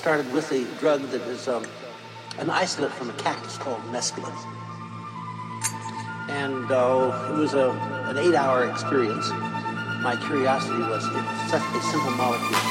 started with a drug that is um, an isolate from a cactus called mescaline. And uh, it was a, an eight hour experience. My curiosity was it's such a simple molecule.